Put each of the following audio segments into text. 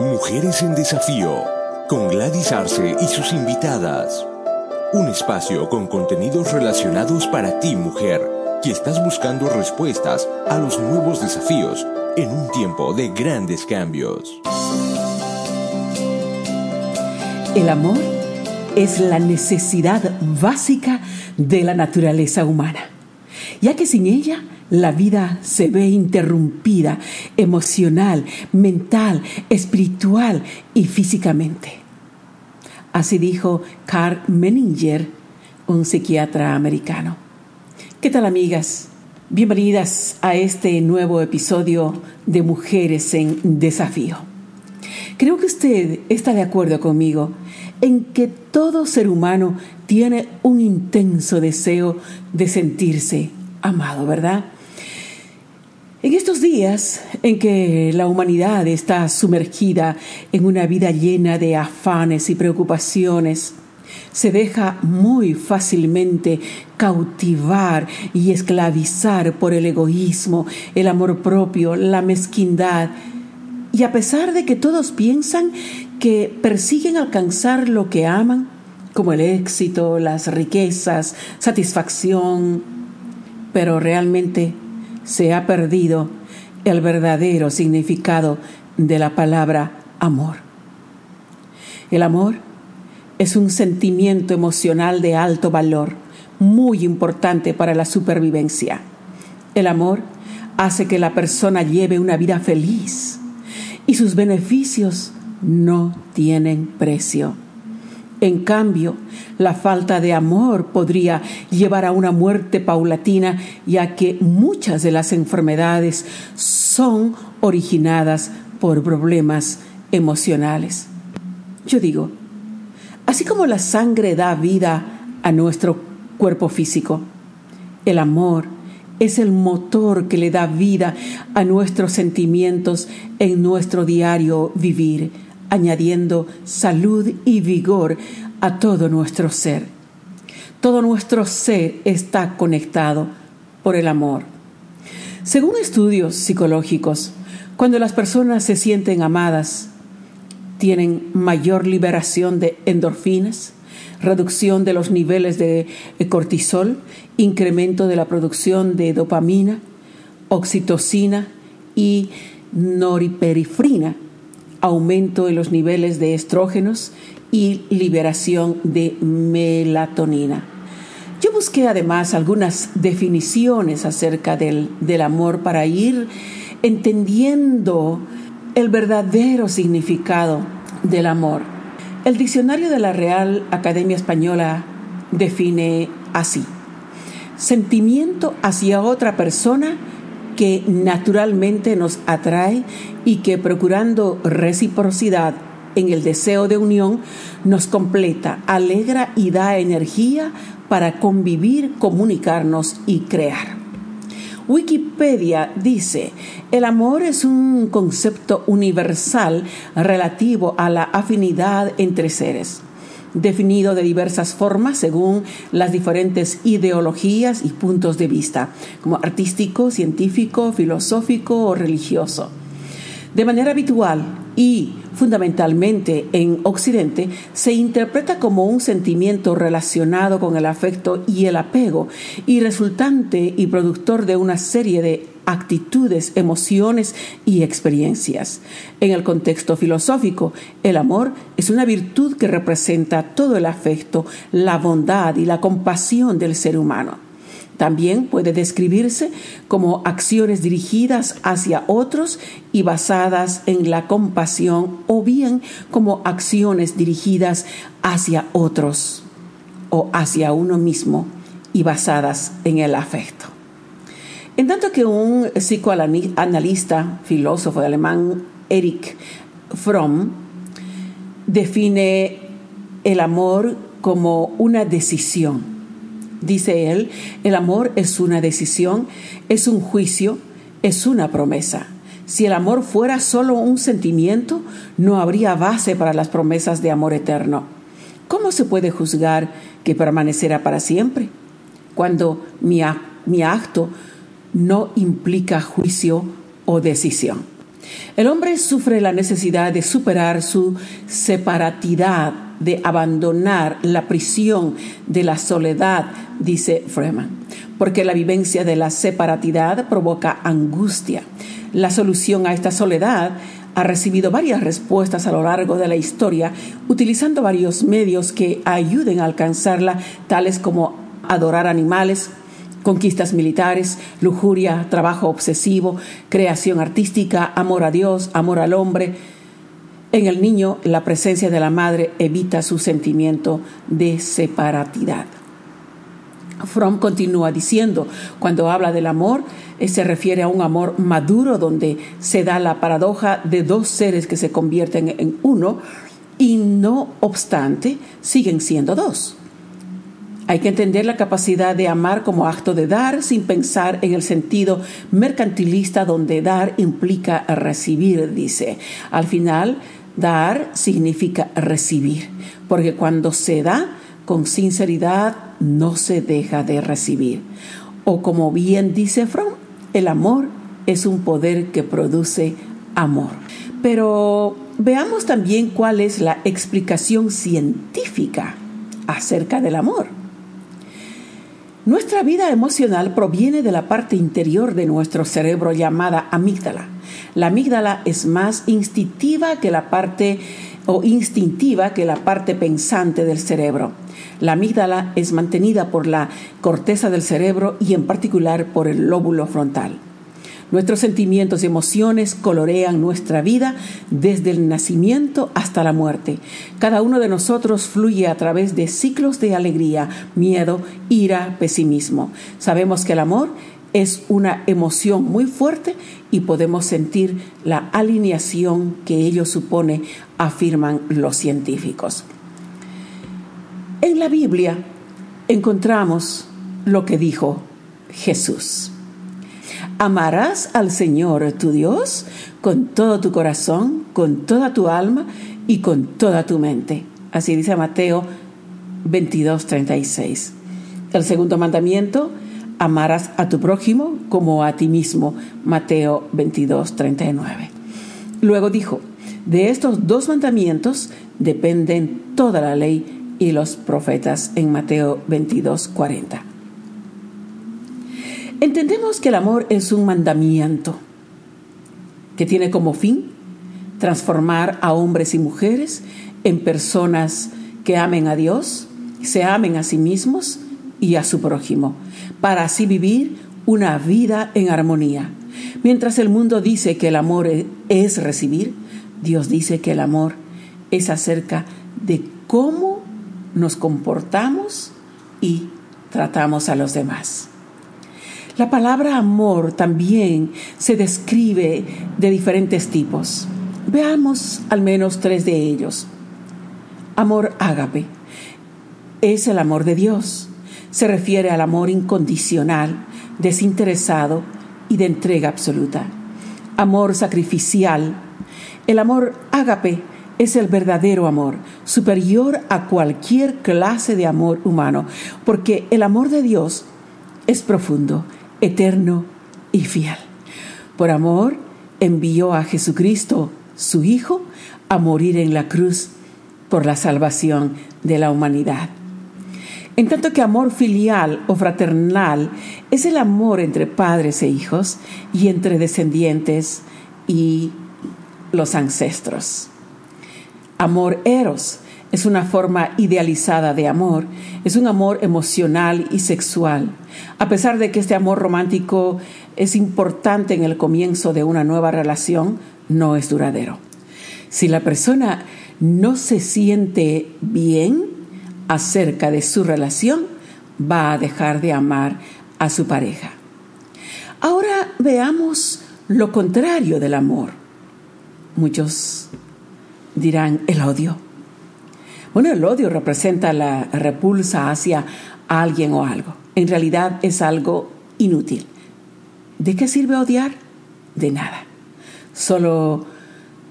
Mujeres en Desafío, con Gladys Arce y sus invitadas. Un espacio con contenidos relacionados para ti, mujer, que estás buscando respuestas a los nuevos desafíos en un tiempo de grandes cambios. El amor es la necesidad básica de la naturaleza humana, ya que sin ella la vida se ve interrumpida emocional, mental, espiritual y físicamente. Así dijo Carl Menninger, un psiquiatra americano. ¿Qué tal amigas? Bienvenidas a este nuevo episodio de Mujeres en Desafío. Creo que usted está de acuerdo conmigo en que todo ser humano tiene un intenso deseo de sentirse amado, ¿verdad? En estos días en que la humanidad está sumergida en una vida llena de afanes y preocupaciones, se deja muy fácilmente cautivar y esclavizar por el egoísmo, el amor propio, la mezquindad. Y a pesar de que todos piensan que persiguen alcanzar lo que aman, como el éxito, las riquezas, satisfacción, pero realmente se ha perdido el verdadero significado de la palabra amor. El amor es un sentimiento emocional de alto valor, muy importante para la supervivencia. El amor hace que la persona lleve una vida feliz y sus beneficios no tienen precio. En cambio, la falta de amor podría llevar a una muerte paulatina, ya que muchas de las enfermedades son originadas por problemas emocionales. Yo digo, así como la sangre da vida a nuestro cuerpo físico, el amor es el motor que le da vida a nuestros sentimientos en nuestro diario vivir añadiendo salud y vigor a todo nuestro ser. Todo nuestro ser está conectado por el amor. Según estudios psicológicos, cuando las personas se sienten amadas, tienen mayor liberación de endorfinas, reducción de los niveles de cortisol, incremento de la producción de dopamina, oxitocina y noriperifrina, aumento en los niveles de estrógenos y liberación de melatonina. Yo busqué además algunas definiciones acerca del, del amor para ir entendiendo el verdadero significado del amor. El diccionario de la Real Academia Española define así. Sentimiento hacia otra persona que naturalmente nos atrae y que procurando reciprocidad en el deseo de unión nos completa, alegra y da energía para convivir, comunicarnos y crear. Wikipedia dice, el amor es un concepto universal relativo a la afinidad entre seres definido de diversas formas según las diferentes ideologías y puntos de vista, como artístico, científico, filosófico o religioso. De manera habitual y fundamentalmente en Occidente, se interpreta como un sentimiento relacionado con el afecto y el apego y resultante y productor de una serie de actitudes, emociones y experiencias. En el contexto filosófico, el amor es una virtud que representa todo el afecto, la bondad y la compasión del ser humano. También puede describirse como acciones dirigidas hacia otros y basadas en la compasión o bien como acciones dirigidas hacia otros o hacia uno mismo y basadas en el afecto. En tanto que un psicoanalista, filósofo alemán, Erich Fromm, define el amor como una decisión Dice él, el amor es una decisión, es un juicio, es una promesa. Si el amor fuera solo un sentimiento, no habría base para las promesas de amor eterno. ¿Cómo se puede juzgar que permanecerá para siempre? Cuando mi, acto no implica juicio o decisión. El hombre sufre la necesidad de superar su separatidad, de abandonar la prisión de la soledad, dice Freeman, porque la vivencia de la separatidad provoca angustia. La solución a esta soledad ha recibido varias respuestas a lo largo de la historia, utilizando varios medios que ayuden a alcanzarla, tales como adorar animales, conquistas militares, lujuria, trabajo obsesivo, creación artística, amor a Dios, amor al hombre. En el niño, la presencia de la madre evita su sentimiento de separatidad. Fromm continúa diciendo, cuando habla del amor, eh, se refiere a un amor maduro donde se da la paradoja de dos seres que se convierten en uno y no obstante siguen siendo dos. Hay que entender la capacidad de amar como acto de dar sin pensar en el sentido mercantilista donde dar implica recibir, dice. Al final, dar significa recibir, porque cuando se da con sinceridad no se deja de recibir. O como bien dice Fromm, el amor es un poder que produce amor. Pero veamos también cuál es la explicación científica acerca del amor. Nuestra vida emocional proviene de la parte interior de nuestro cerebro llamada amígdala. La amígdala es más instintiva que la parte o instintiva que la parte pensante del cerebro. La amígdala es mantenida por la corteza del cerebro y en particular por el lóbulo frontal. Nuestros sentimientos y emociones colorean nuestra vida desde el nacimiento hasta la muerte. Cada uno de nosotros fluye a través de ciclos de alegría, miedo, ira, pesimismo. Sabemos que el amor es una emoción muy fuerte y podemos sentir la alineación que ello supone, afirman los científicos. En la Biblia encontramos lo que dijo Jesús. Amarás al Señor tu Dios con todo tu corazón, con toda tu alma y con toda tu mente. Así dice Mateo 22, 36. El segundo mandamiento, amarás a tu prójimo como a ti mismo. Mateo 22, 39. Luego dijo, de estos dos mandamientos dependen toda la ley y los profetas en Mateo 22, 40. Entendemos que el amor es un mandamiento que tiene como fin transformar a hombres y mujeres en personas que amen a Dios, se amen a sí mismos y a su prójimo, para así vivir una vida en armonía. Mientras el mundo dice que el amor es recibir, Dios dice que el amor es acerca de cómo nos comportamos y tratamos a los demás. La palabra amor también se describe de diferentes tipos. Veamos al menos tres de ellos. Amor ágape es el amor de Dios. Se refiere al amor incondicional, desinteresado y de entrega absoluta. Amor sacrificial. El amor ágape es el verdadero amor, superior a cualquier clase de amor humano, porque el amor de Dios es profundo, eterno y fiel. Por amor envió a Jesucristo, su Hijo, a morir en la cruz por la salvación de la humanidad. En tanto que amor filial o fraternal es el amor entre padres e hijos y entre descendientes y los ancestros. Amor eros es una forma idealizada de amor, es un amor emocional y sexual. A pesar de que este amor romántico es importante en el comienzo de una nueva relación, no es duradero. Si la persona no se siente bien acerca de su relación, va a dejar de amar a su pareja. Ahora veamos lo contrario del amor. Muchos dirán el odio. Bueno, el odio representa la repulsa hacia alguien o algo. En realidad es algo inútil. ¿De qué sirve odiar? De nada. Solo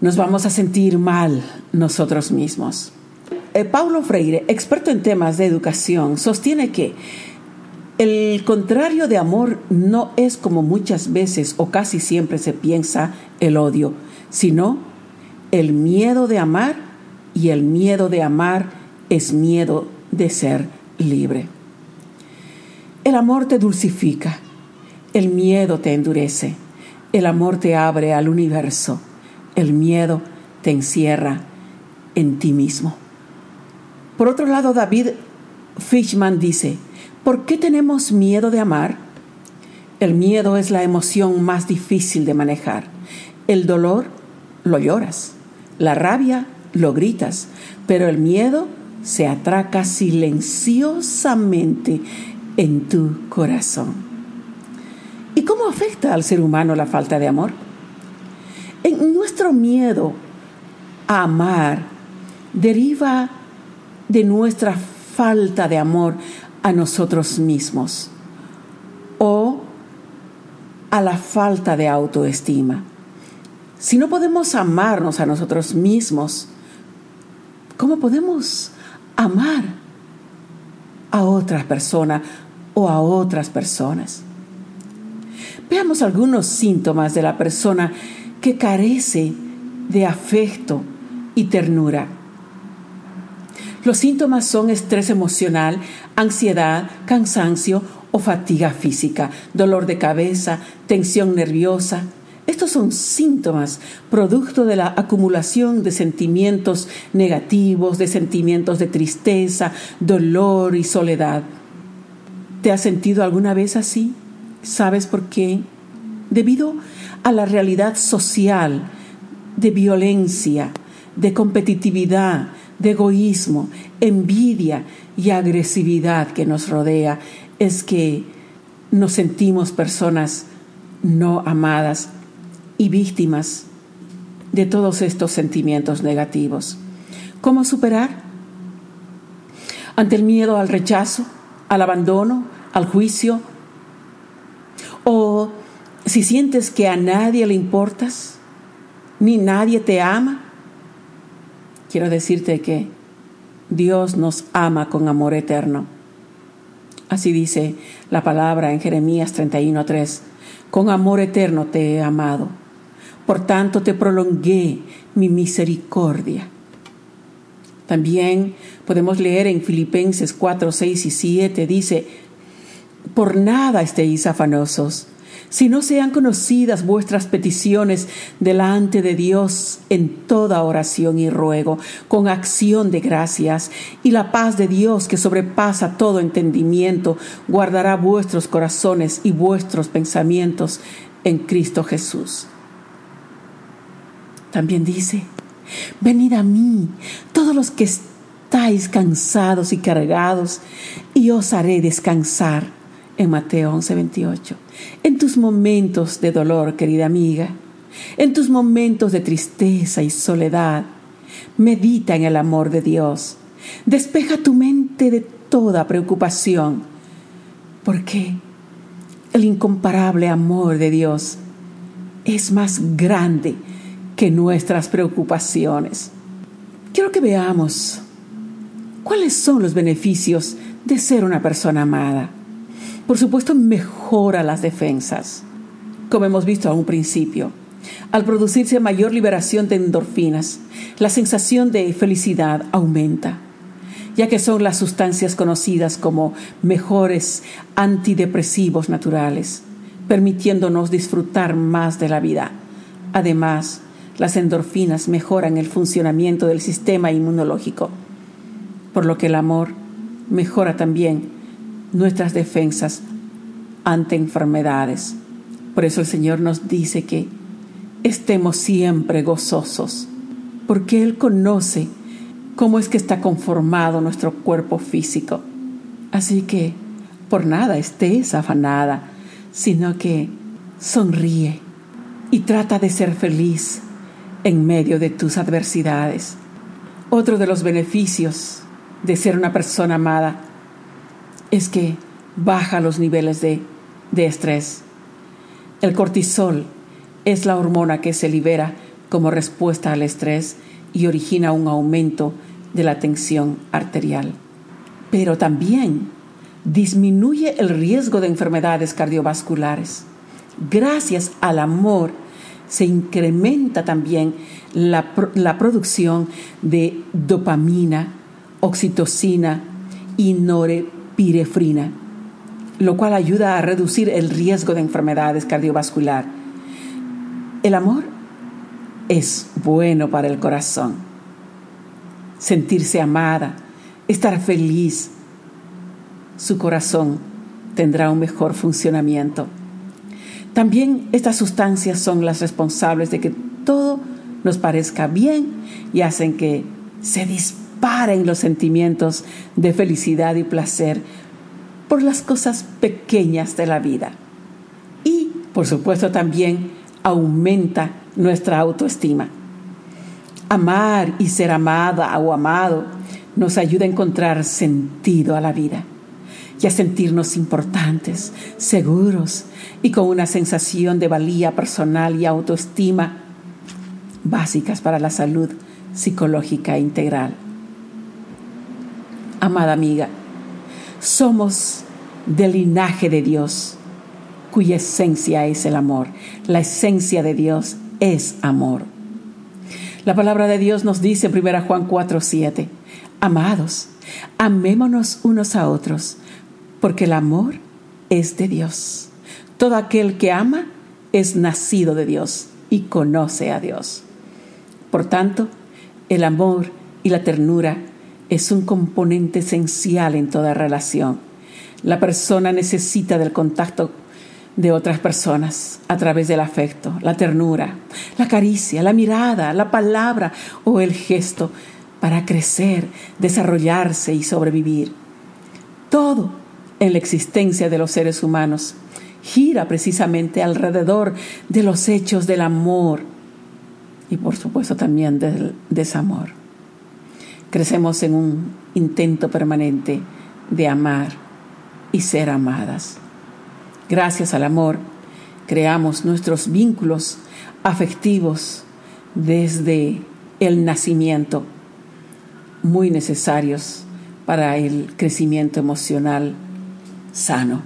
nos vamos a sentir mal nosotros mismos. Eh, Paulo Freire, experto en temas de educación, sostiene que el contrario de amor no es como muchas veces o casi siempre se piensa el odio sino el miedo de amar y el miedo de amar es miedo de ser libre. El amor te dulcifica, el miedo te endurece, el amor te abre al universo, el miedo te encierra en ti mismo. Por otro lado, David Fishman dice, ¿por qué tenemos miedo de amar? El miedo es la emoción más difícil de manejar. El dolor lo lloras, la rabia lo gritas, pero el miedo se atraca silenciosamente en tu corazón. ¿Y cómo afecta al ser humano la falta de amor? En nuestro miedo a amar deriva de nuestra falta de amor a nosotros mismos o a la falta de autoestima. Si no podemos amarnos a nosotros mismos, ¿cómo podemos amar a otra persona o a otras personas? Veamos algunos síntomas de la persona que carece de afecto y ternura. Los síntomas son estrés emocional, ansiedad, cansancio o fatiga física, dolor de cabeza, tensión nerviosa. Estos son síntomas producto de la acumulación de sentimientos negativos, de sentimientos de tristeza, dolor y soledad. ¿Te has sentido alguna vez así? ¿Sabes por qué? Debido a la realidad social de violencia, de competitividad, de egoísmo, envidia y agresividad que nos rodea es que nos sentimos personas no amadas y víctimas de todos estos sentimientos negativos. ¿Cómo superar? Ante el miedo al rechazo, al abandono, al juicio, o si sientes que a nadie le importas, ni nadie te ama, quiero decirte que Dios nos ama con amor eterno. Así dice la palabra en Jeremías 31:3. Con amor eterno te he amado. Por tanto te prolongué mi misericordia. También podemos leer en Filipenses 4, 6 y 7, dice, por nada estéis afanosos si no sean conocidas vuestras peticiones delante de Dios en toda oración y ruego, con acción de gracias, y la paz de Dios que sobrepasa todo entendimiento, guardará vuestros corazones y vuestros pensamientos en Cristo Jesús. También dice, venid a mí, todos los que estáis cansados y cargados, y os haré descansar en Mateo 11:28. En tus momentos de dolor, querida amiga, en tus momentos de tristeza y soledad, medita en el amor de Dios. Despeja tu mente de toda preocupación, porque el incomparable amor de Dios es más grande que nuestras preocupaciones. Quiero que veamos cuáles son los beneficios de ser una persona amada. Por supuesto, mejora las defensas, como hemos visto a un principio. Al producirse mayor liberación de endorfinas, la sensación de felicidad aumenta, ya que son las sustancias conocidas como mejores antidepresivos naturales, permitiéndonos disfrutar más de la vida. Además, las endorfinas mejoran el funcionamiento del sistema inmunológico, por lo que el amor mejora también nuestras defensas ante enfermedades. Por eso el Señor nos dice que estemos siempre gozosos, porque Él conoce cómo es que está conformado nuestro cuerpo físico. Así que por nada estés afanada, sino que sonríe y trata de ser feliz en medio de tus adversidades. Otro de los beneficios de ser una persona amada es que baja los niveles de, estrés. El cortisol es la hormona que se libera como respuesta al estrés y origina un aumento de la tensión arterial. Pero también disminuye el riesgo de enfermedades cardiovasculares. Gracias al amor se incrementa también la, la producción de dopamina, oxitocina y norepirefrina, lo cual ayuda a reducir el riesgo de enfermedades cardiovasculares. El amor es bueno para el corazón. Sentirse amada, estar feliz, su corazón tendrá un mejor funcionamiento. También estas sustancias son las responsables de que todo nos parezca bien y hacen que se disparen los sentimientos de felicidad y placer por las cosas pequeñas de la vida. Y, por supuesto, también aumenta nuestra autoestima. Amar y ser amada o amado nos ayuda a encontrar sentido a la vida y a sentirnos importantes, seguros y con una sensación de valía personal y autoestima básicas para la salud psicológica integral. Amada amiga, somos del linaje de Dios, cuya esencia es el amor. La esencia de Dios es amor. La palabra de Dios nos dice en 1 Juan 4, 7, Amados, amémonos unos a otros, porque el amor es de Dios. Todo aquel que ama es nacido de Dios y conoce a Dios. Por tanto, el amor y la ternura es un componente esencial en toda relación. La persona necesita del contacto de otras personas a través del afecto, la ternura, la caricia, la mirada, la palabra o el gesto para crecer, desarrollarse y sobrevivir. Todo en la existencia de los seres humanos gira precisamente alrededor de los hechos del amor y por supuesto también del desamor. Crecemos en un intento permanente de amar y ser amadas. Gracias al amor creamos nuestros vínculos afectivos desde el nacimiento, muy necesarios para el crecimiento emocional sano.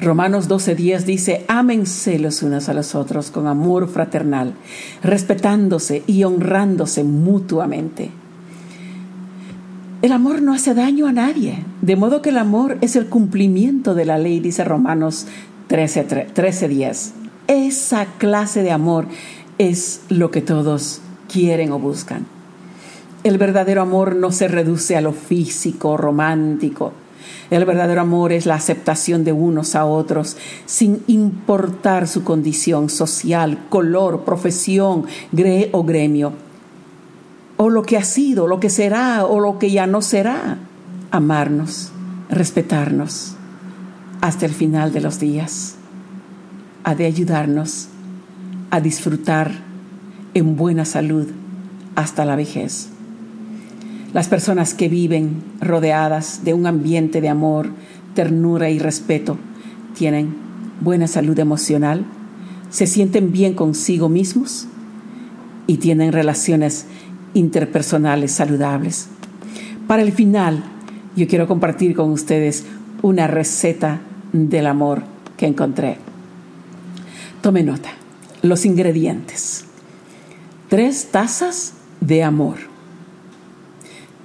Romanos 12:10 dice, ámense los unos a los otros con amor fraternal, respetándose y honrándose mutuamente. El amor no hace daño a nadie, de modo que el amor es el cumplimiento de la ley, dice Romanos 13:10. Esa clase de amor es lo que todos quieren o buscan. El verdadero amor no se reduce a lo físico, romántico, el verdadero amor es la aceptación de unos a otros sin importar su condición social, color, profesión o gremio, o lo que ha sido, lo que será o lo que ya no será. Amarnos, respetarnos hasta el final de los días. Ha de ayudarnos a disfrutar en buena salud hasta la vejez. Las personas que viven rodeadas de un ambiente de amor, ternura y respeto tienen buena salud emocional, se sienten bien consigo mismos y tienen relaciones interpersonales saludables. Para el final, yo quiero compartir con ustedes una receta del amor que encontré. Tome nota. Los ingredientes. Tres tazas de amor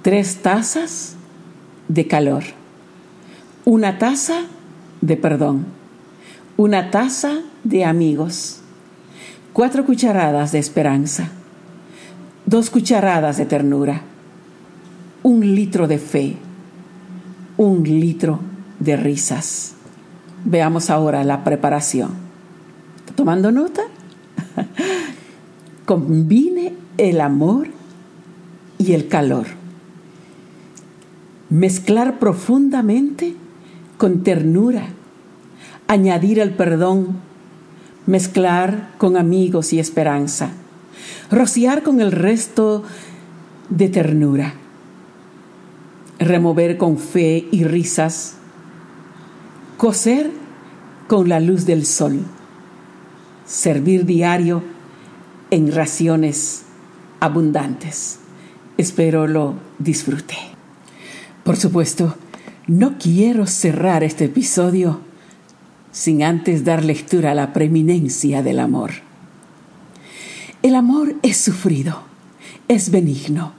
tres tazas de calor, una taza de perdón, una taza de amigos, cuatro cucharadas de esperanza, dos cucharadas de ternura, un litro de fe, un litro de risas. Veamos ahora la preparación. ¿Tomando nota? Combine el amor y el calor mezclar profundamente con ternura, añadir el perdón, mezclar con amigos y esperanza, rociar con el resto de ternura, remover con fe y risas, coser con la luz del sol, servir diario en raciones abundantes. Espero lo disfrute. Por supuesto, no quiero cerrar este episodio sin antes dar lectura a la preeminencia del amor. El amor es sufrido, es benigno,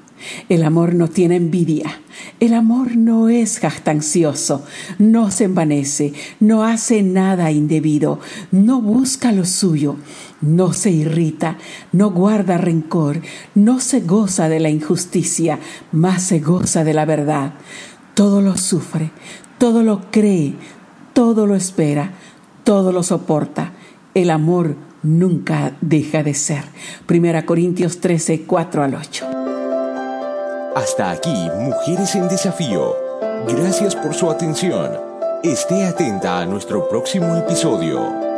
el amor no tiene envidia. El amor no es jactancioso, no se envanece, no hace nada indebido, no busca lo suyo, no se irrita, no guarda rencor, no se goza de la injusticia, más se goza de la verdad. Todo lo sufre, todo lo cree, todo lo espera, todo lo soporta. El amor nunca deja de ser. Primera Corintios 13, 4 al 8. Hasta aquí, Mujeres en Desafío. Gracias por su atención. Esté atenta a nuestro próximo episodio.